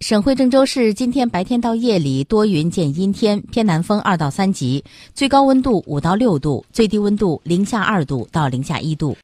省会郑州市今天白天到夜里多云见阴天偏南风二到三级最高温度五到六度最低温度零下二度到零下一度。